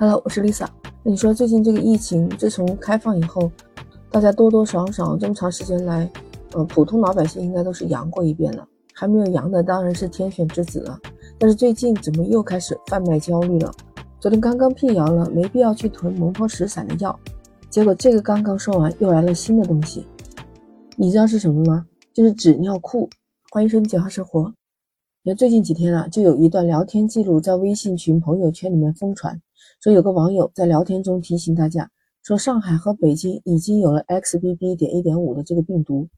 Hello，我是 Lisa。那你说最近这个疫情自从开放以后，大家多多少少这么长时间来，呃，普通老百姓应该都是阳过一遍了，还没有阳的当然是天选之子了。但是最近怎么又开始贩卖焦虑了？昨天刚刚辟谣了，没必要去囤蒙脱石散的药，结果这个刚刚说完，又来了新的东西，你知道是什么吗？就是纸尿裤。欢迎收听简化生活。你看最近几天啊，就有一段聊天记录在微信群朋友圈里面疯传。说有个网友在聊天中提醒大家，说上海和北京已经有了 XBB. 点一点五的这个病毒。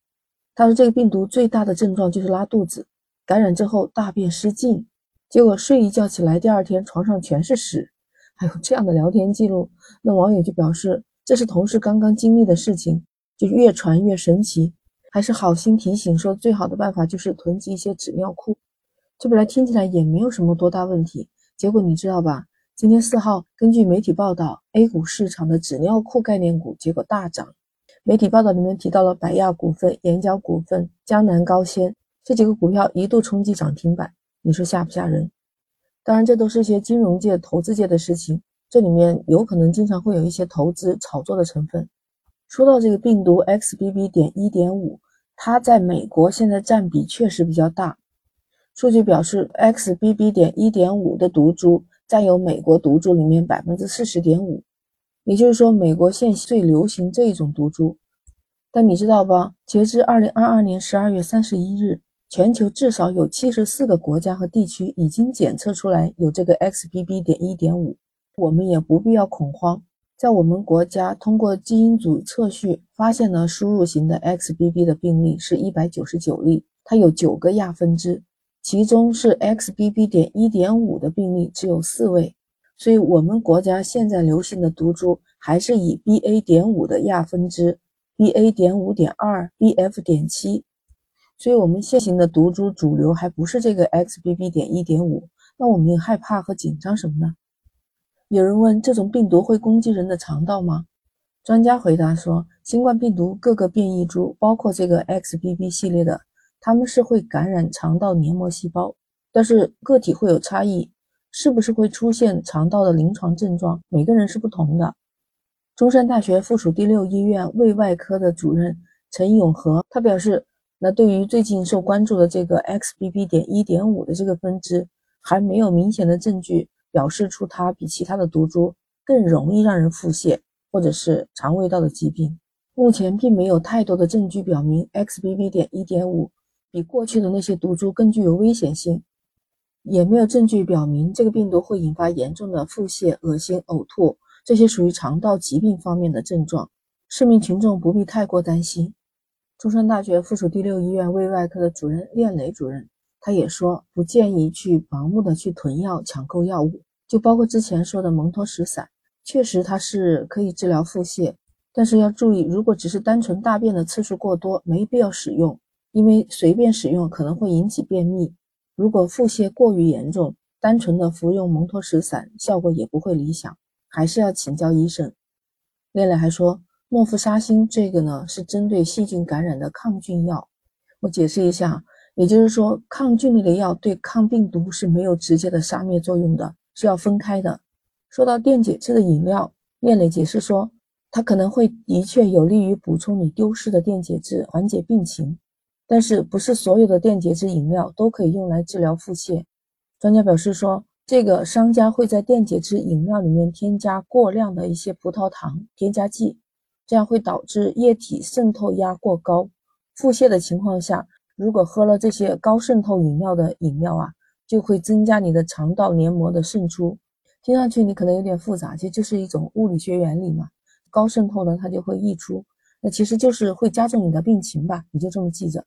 他说这个病毒最大的症状就是拉肚子，感染之后大便失禁，结果睡一觉起来，第二天床上全是屎。还有这样的聊天记录，那网友就表示这是同事刚刚经历的事情，就越传越神奇，还是好心提醒说最好的办法就是囤积一些纸尿裤。这本来听起来也没有什么多大问题，结果你知道吧？今天四号，根据媒体报道，A 股市场的纸尿裤概念股结果大涨。媒体报道里面提到了百亚股份、眼角股份、江南高纤这几个股票一度冲击涨停板，你说吓不吓人？当然，这都是一些金融界、投资界的事情，这里面有可能经常会有一些投资炒作的成分。说到这个病毒 XBB. 点一点五，它在美国现在占比确实比较大。数据表示，XBB. 点一点五的毒株。占有美国毒株里面百分之四十点五，也就是说，美国现最流行这一种毒株。但你知道吧？截至二零二二年十二月三十一日，全球至少有七十四个国家和地区已经检测出来有这个 XBB. 点一点五。我们也不必要恐慌，在我们国家通过基因组测序发现了输入型的 XBB 的病例是一百九十九例，它有九个亚分支。其中是 XBB. 点一点五的病例只有四位，所以我们国家现在流行的毒株还是以 BA. 点五的亚分支，BA. 点五点二、BF. 点七，所以我们现行的毒株主流还不是这个 XBB. 点一点五，那我们害怕和紧张什么呢？有人问，这种病毒会攻击人的肠道吗？专家回答说，新冠病毒各个变异株，包括这个 XBB 系列的。他们是会感染肠道黏膜细胞，但是个体会有差异，是不是会出现肠道的临床症状？每个人是不同的。中山大学附属第六医院胃外科的主任陈永和他表示，那对于最近受关注的这个 XBB. 点一点五的这个分支，还没有明显的证据表示出它比其他的毒株更容易让人腹泻或者是肠胃道的疾病。目前并没有太多的证据表明 XBB. 点一点五。比过去的那些毒株更具有危险性，也没有证据表明这个病毒会引发严重的腹泻、恶心、呕吐，这些属于肠道疾病方面的症状。市民群众不必太过担心。中山大学附属第六医院胃外科的主任练磊主任，他也说不建议去盲目的去囤药、抢购药物，就包括之前说的蒙脱石散，确实它是可以治疗腹泻，但是要注意，如果只是单纯大便的次数过多，没必要使用。因为随便使用可能会引起便秘，如果腹泻过于严重，单纯的服用蒙脱石散效果也不会理想，还是要请教医生。烈烈还说，莫氟沙星这个呢是针对细菌感染的抗菌药。我解释一下，也就是说，抗菌类的药对抗病毒是没有直接的杀灭作用的，是要分开的。说到电解质的饮料，烈烈解释说，它可能会的确有利于补充你丢失的电解质，缓解病情。但是不是所有的电解质饮料都可以用来治疗腹泻？专家表示说，这个商家会在电解质饮料里面添加过量的一些葡萄糖添加剂，这样会导致液体渗透压过高。腹泻的情况下，如果喝了这些高渗透饮料的饮料啊，就会增加你的肠道黏膜的渗出。听上去你可能有点复杂，其实就是一种物理学原理嘛。高渗透呢，它就会溢出，那其实就是会加重你的病情吧，你就这么记着。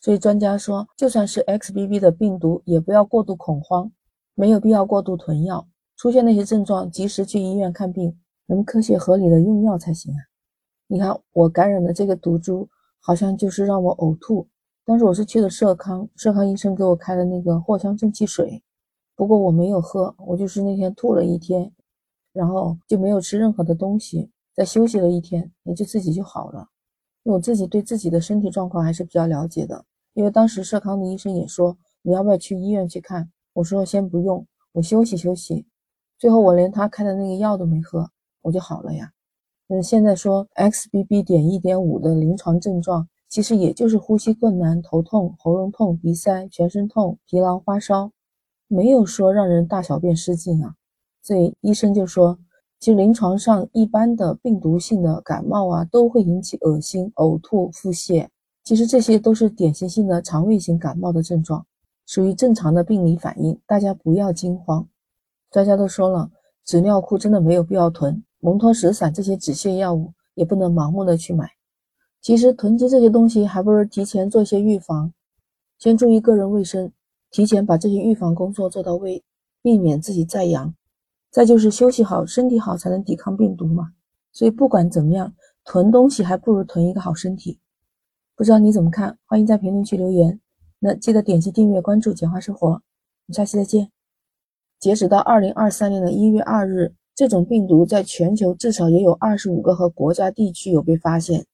所以专家说，就算是 XBB 的病毒，也不要过度恐慌，没有必要过度囤药。出现那些症状，及时去医院看病，能科学合理的用药才行啊。你看我感染的这个毒株，好像就是让我呕吐，当时我是去的社康，社康医生给我开了那个藿香正气水，不过我没有喝，我就是那天吐了一天，然后就没有吃任何的东西，再休息了一天，也就自己就好了。我自己对自己的身体状况还是比较了解的。因为当时社康的医生也说，你要不要去医院去看？我说先不用，我休息休息。最后我连他开的那个药都没喝，我就好了呀。嗯，现在说 XBB. 点一点五的临床症状，其实也就是呼吸困难、头痛、喉咙痛、鼻塞、全身痛、疲劳、发烧，没有说让人大小便失禁啊。所以医生就说，其实临床上一般的病毒性的感冒啊，都会引起恶心、呕吐、腹泻，其实这些都是典型性的肠胃型感冒的症状，属于正常的病理反应，大家不要惊慌。专家都说了，纸尿裤真的没有必要囤，蒙脱石散这些止泻药物也不能盲目的去买。其实囤积这些东西，还不如提前做一些预防，先注意个人卫生，提前把这些预防工作做到位，避免自己再阳。再就是休息好，身体好才能抵抗病毒嘛。所以不管怎么样，囤东西还不如囤一个好身体。不知道你怎么看？欢迎在评论区留言。那记得点击订阅关注简化生活，我们下期再见。截止到二零二三年的一月二日，这种病毒在全球至少也有二十五个和国家地区有被发现。